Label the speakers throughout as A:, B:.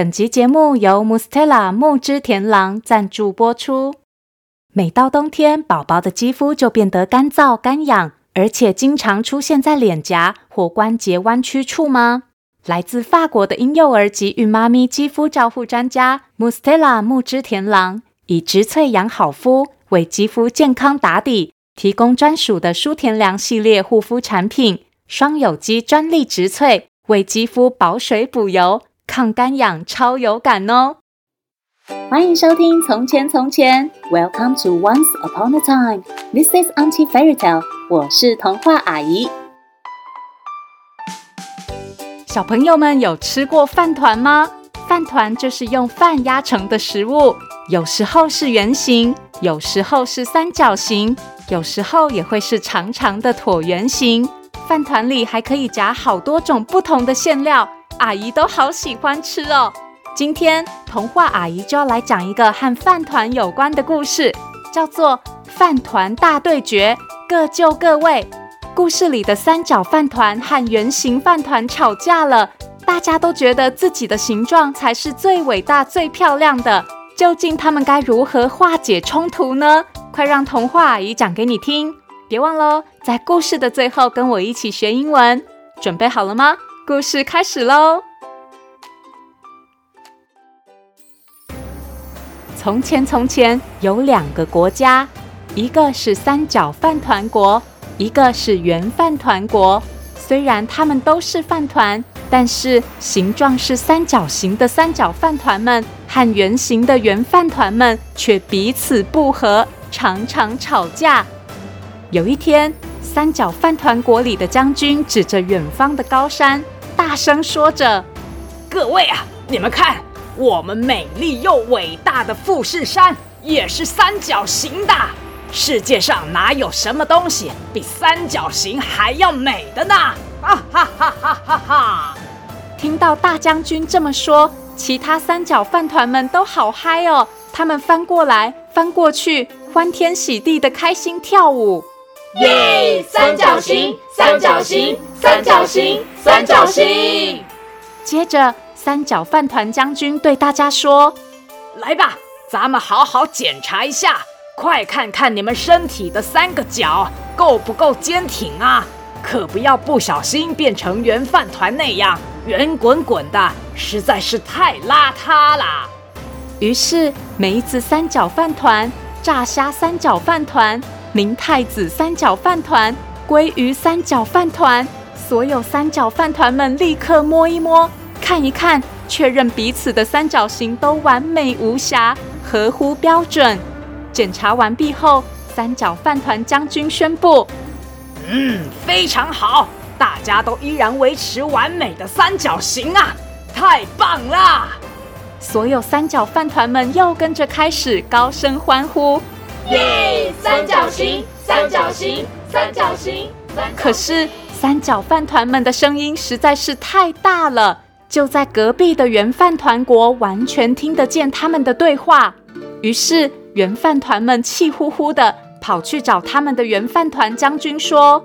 A: 本集节目由 Mustela 木汁甜狼赞助播出。每到冬天，宝宝的肌肤就变得干燥、干痒，而且经常出现在脸颊或关节弯曲处吗？来自法国的婴幼儿及孕妈咪肌肤照护专家 Mustela 木汁甜狼，以植萃养好肤，为肌肤健康打底，提供专属的舒甜凉系列护肤产品，双有机专利植萃，为肌肤保水补油。抗干痒超有感哦！欢迎收听《从前从前》，Welcome to Once Upon a Time。This is Auntie Fairy Tale。我是童话阿姨。小朋友们有吃过饭团吗？饭团就是用饭压成的食物，有时候是圆形，有时候是三角形，有时候也会是长长的椭圆形。饭团里还可以夹好多种不同的馅料。阿姨都好喜欢吃哦。今天童话阿姨就要来讲一个和饭团有关的故事，叫做《饭团大对决，各就各位》。故事里的三角饭团和圆形饭团吵架了，大家都觉得自己的形状才是最伟大、最漂亮的。究竟他们该如何化解冲突呢？快让童话阿姨讲给你听！别忘喽，在故事的最后跟我一起学英文。准备好了吗？故事开始喽！从前，从前有两个国家，一个是三角饭团国，一个是圆饭团国。虽然他们都是饭团，但是形状是三角形的三角饭团们和圆形的圆饭团们却彼此不和，常常吵架。有一天，三角饭团国里的将军指着远方的高山。大声说着：“
B: 各位啊，你们看，我们美丽又伟大的富士山也是三角形的。世界上哪有什么东西比三角形还要美的呢？”啊哈哈哈哈哈！
A: 听到大将军这么说，其他三角饭团们都好嗨哦，他们翻过来翻过去，欢天喜地的开心跳舞。
C: 耶！三角形，三角形，三角形，三角形。
A: 接着，三角饭团将军对大家说：“
B: 来吧，咱们好好检查一下，快看看你们身体的三个角够不够坚挺啊！可不要不小心变成圆饭团那样圆滚滚的，实在是太邋遢了。”
A: 于是，梅子三角饭团、炸虾三角饭团。明太子三角饭团、鲑鱼三角饭团，所有三角饭团们立刻摸一摸、看一看，确认彼此的三角形都完美无瑕、合乎标准。检查完毕后，三角饭团将军宣布：“
B: 嗯，非常好，大家都依然维持完美的三角形啊，太棒啦！”
A: 所有三角饭团们又跟着开始高声欢呼。
C: 耶！三角形，三角形，三角形。
A: 可是三角饭团们的声音实在是太大了，就在隔壁的圆饭团国完全听得见他们的对话。于是圆饭团们气呼呼的跑去找他们的圆饭团将军说：“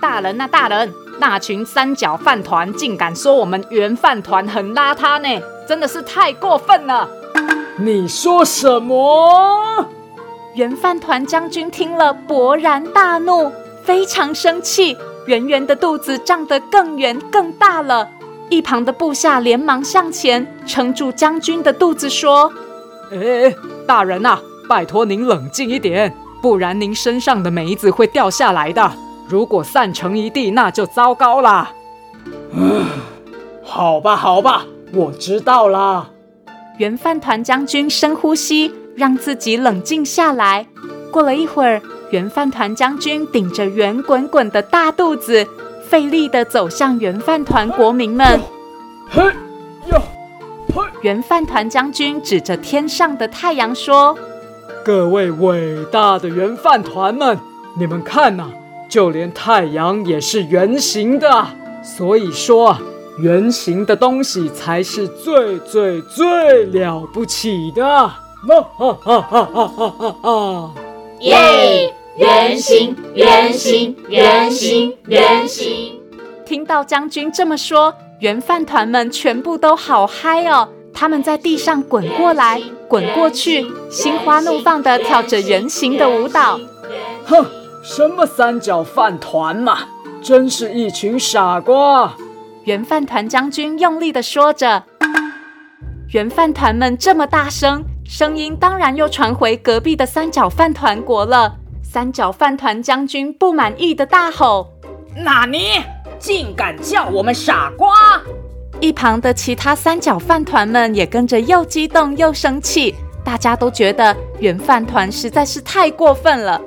B: 大人呐，大人，那群三角饭团竟敢说我们圆饭团很邋遢呢，真的是太过分了！”
D: 你说什么？
A: 圆饭团将军听了，勃然大怒，非常生气，圆圆的肚子胀得更圆更大了。一旁的部下连忙向前撑住将军的肚子，说：“
D: 哎，大人呐，拜托您冷静一点，不然您身上的梅子会掉下来的。如果散成一地，那就糟糕了。”嗯，好吧，好吧，我知道了。
A: 圆饭团将军深呼吸。让自己冷静下来。过了一会儿，圆饭团将军顶着圆滚滚的大肚子，费力地走向圆饭团国民们。
D: 嘿，哟，嘿！
A: 圆饭团将军指着天上的太阳说：“
D: 各位伟大的圆饭团们，你们看呐，就连太阳也是圆形的。所以说，圆形的东西才是最最最了不起的。”哈哈哈哈哈哈哈！
C: 耶！圆形，圆形，圆形，圆形。
A: 听到将军这么说，圆饭团们全部都好嗨哦！他们在地上滚过来滚过去，心花怒放地跳着圆形的舞蹈。
D: 哼，什么三角饭团嘛，真是一群傻瓜！
A: 圆饭团将军用力地说着。圆饭团们这么大声，声音当然又传回隔壁的三角饭团国了。三角饭团将军不满意的大吼：“
B: 纳尼竟敢叫我们傻瓜！”
A: 一旁的其他三角饭团们也跟着又激动又生气，大家都觉得圆饭团实在是太过分了。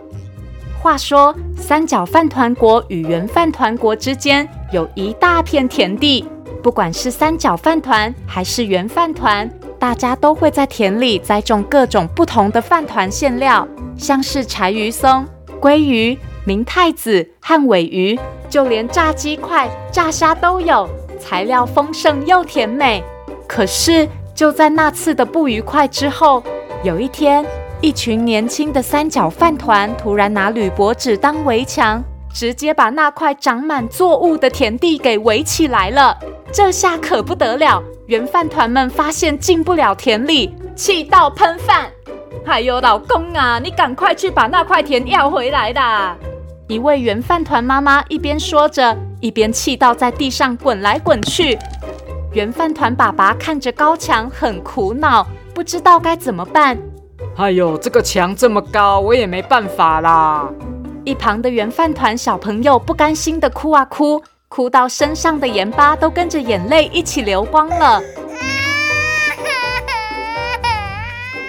A: 话说，三角饭团国与圆饭团国之间有一大片田地，不管是三角饭团还是圆饭团，大家都会在田里栽种各种不同的饭团馅料，像是柴鱼松、鲑鱼、明太子和尾鱼，就连炸鸡块、炸虾都有。材料丰盛又甜美，可是就在那次的不愉快之后，有一天，一群年轻的三角饭团突然拿铝箔纸当围墙，直接把那块长满作物的田地给围起来了。这下可不得了，圆饭团们发现进不了田里，气到喷饭。哎呦，老公啊，你赶快去把那块田要回来啦！一位圆饭团妈妈一边说着，一边气到在地上滚来滚去。圆饭团爸爸看着高墙，很苦恼，不知道该怎么办。
D: 哎呦，这个墙这么高，我也没办法啦。
A: 一旁的圆饭团小朋友不甘心的哭啊哭，哭到身上的盐巴都跟着眼泪一起流光了。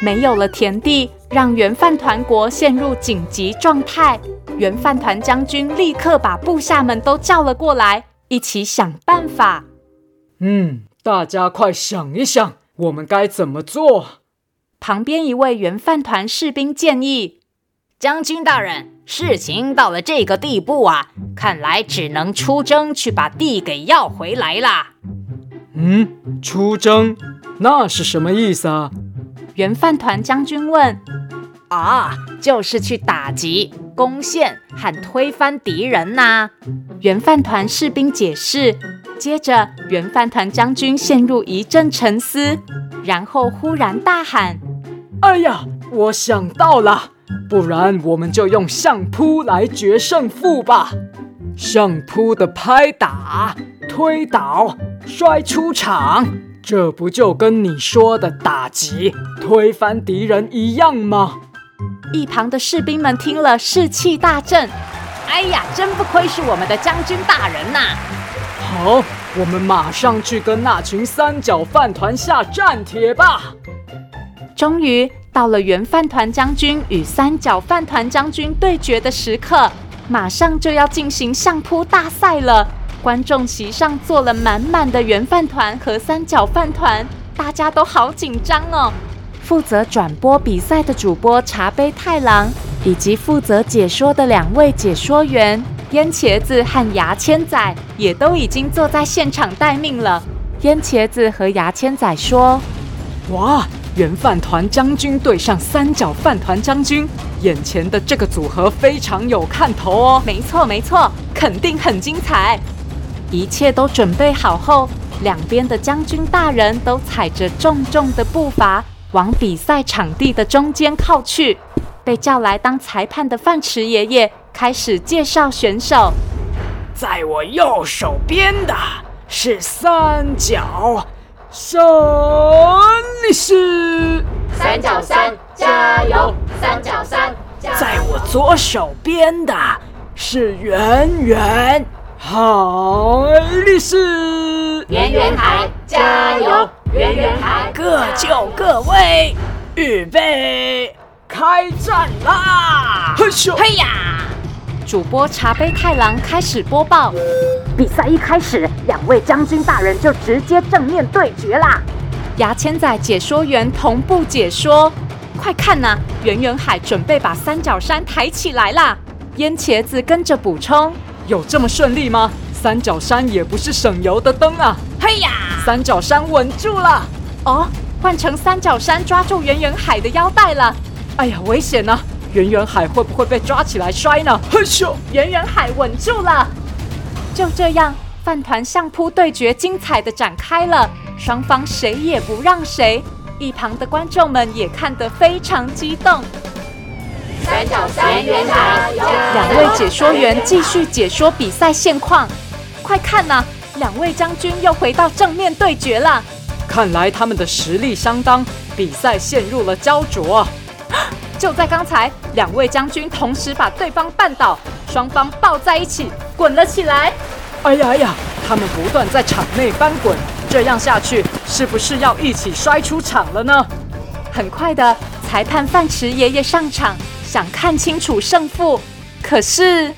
A: 没有了田地，让圆饭团国陷入紧急状态。圆饭团将军立刻把部下们都叫了过来，一起想办法。
D: 嗯，大家快想一想，我们该怎么做？
A: 旁边一位圆饭团士兵建议：“
B: 将军大人，事情到了这个地步啊，看来只能出征去把地给要回来啦。”
D: 嗯，出征？那是什么意思啊？
A: 原饭团将军问：“
B: 啊，就是去打击、攻陷和推翻敌人呐。”
A: 原饭团士兵解释。接着，原饭团将军陷入一阵沉思，然后忽然大喊：“
D: 哎呀，我想到了！不然我们就用相扑来决胜负吧！相扑的拍打、推倒、摔出场。”这不就跟你说的打击、推翻敌人一样吗？
A: 一旁的士兵们听了，士气大振。
B: 哎呀，真不愧是我们的将军大人呐！
D: 好，我们马上去跟那群三角饭团下战帖吧。
A: 终于到了圆饭团将军与三角饭团将军对决的时刻，马上就要进行相扑大赛了。观众席上坐了满满的圆饭团和三角饭团，大家都好紧张哦。负责转播比赛的主播茶杯太郎，以及负责解说的两位解说员烟茄子和牙签仔，也都已经坐在现场待命了。烟茄子和牙签仔说：“
D: 哇，圆饭团将军对上三角饭团将军，眼前的这个组合非常有看头哦。”“
A: 没错，没错，肯定很精彩。”一切都准备好后，两边的将军大人都踩着重重的步伐往比赛场地的中间靠去。被叫来当裁判的饭池爷爷开始介绍选手。
B: 在我右手边的是三角山力士，
C: 三角山加油！三角山加油！
B: 在我左手边的是圆圆。好力士，
C: 圆圆海，加油！圆圆海，
B: 各就各位，预备，开战啦！
D: 嘿咻，
B: 嘿呀！
A: 主播茶杯太郎开始播报。
B: 比赛一开始，两位将军大人就直接正面对决啦。
A: 牙签仔解说员同步解说，快看呐、啊，圆圆海准备把三角山抬起来啦！烟茄子跟着补充。
D: 有这么顺利吗？三角山也不是省油的灯啊！
B: 嘿呀，
D: 三角山稳住了！
A: 哦，换成三角山抓住圆圆海的腰带了！
D: 哎呀，危险呐、啊！圆圆海会不会被抓起来摔呢？嘿咻，
A: 圆圆海稳住了！就这样，饭团相扑对决精彩的展开了，双方谁也不让谁。一旁的观众们也看得非常激动。
C: 三角三元堂，
A: 两位解说员继续解说比赛现况。快看呐，两位将军又回到正面对决了。
D: 看来他们的实力相当，比赛陷入了胶着。
A: 就在刚才，两位将军同时把对方绊倒，双方抱在一起滚了起来。
D: 哎呀哎呀，他们不断在场内翻滚，这样下去是不是要一起摔出场了呢？
A: 很快的，裁判范池爷爷上场，想看清楚胜负。可是，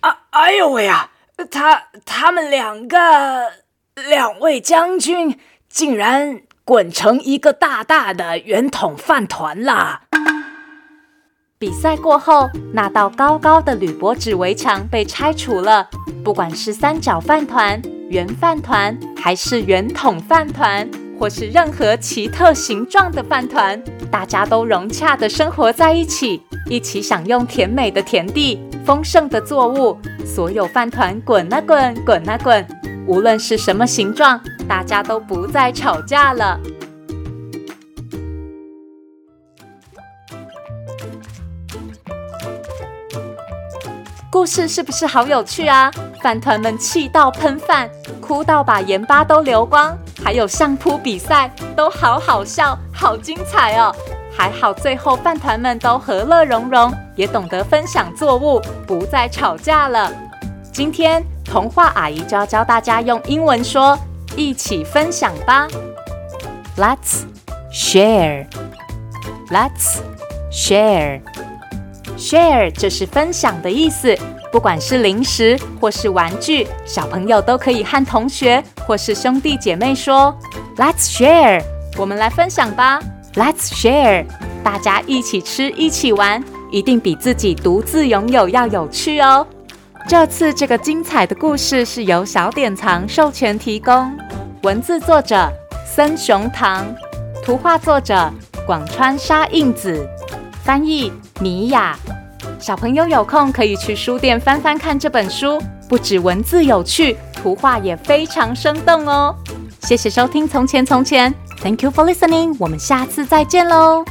B: 啊，哎呦喂呀，他他们两个两位将军竟然滚成一个大大的圆筒饭团啦！
A: 比赛过后，那道高高的铝箔纸围墙被拆除了。不管是三角饭团、圆饭团，还是圆筒饭团，或是任何奇特形状的饭团，大家都融洽地生活在一起，一起享用甜美的田地、丰盛的作物。所有饭团滚啊滚，滚啊滚，无论是什么形状，大家都不再吵架了。故事是不是好有趣啊？饭团们气到喷饭，哭到把盐巴都流光，还有相扑比赛都好好笑，好精彩哦！还好最后饭团们都和乐融融，也懂得分享作物，不再吵架了。今天童话阿姨就要教大家用英文说“一起分享吧 ”，Let's share. Let's share. Share 就是分享的意思，不管是零食或是玩具，小朋友都可以和同学或是兄弟姐妹说：“Let's share，我们来分享吧。”Let's share，大家一起吃，一起玩，一定比自己独自拥有要有趣哦。这次这个精彩的故事是由小典藏授权提供，文字作者森雄堂，图画作者广川沙印子。翻译米雅，小朋友有空可以去书店翻翻看这本书，不止文字有趣，图画也非常生动哦。谢谢收听《从前从前》，Thank you for listening，我们下次再见喽。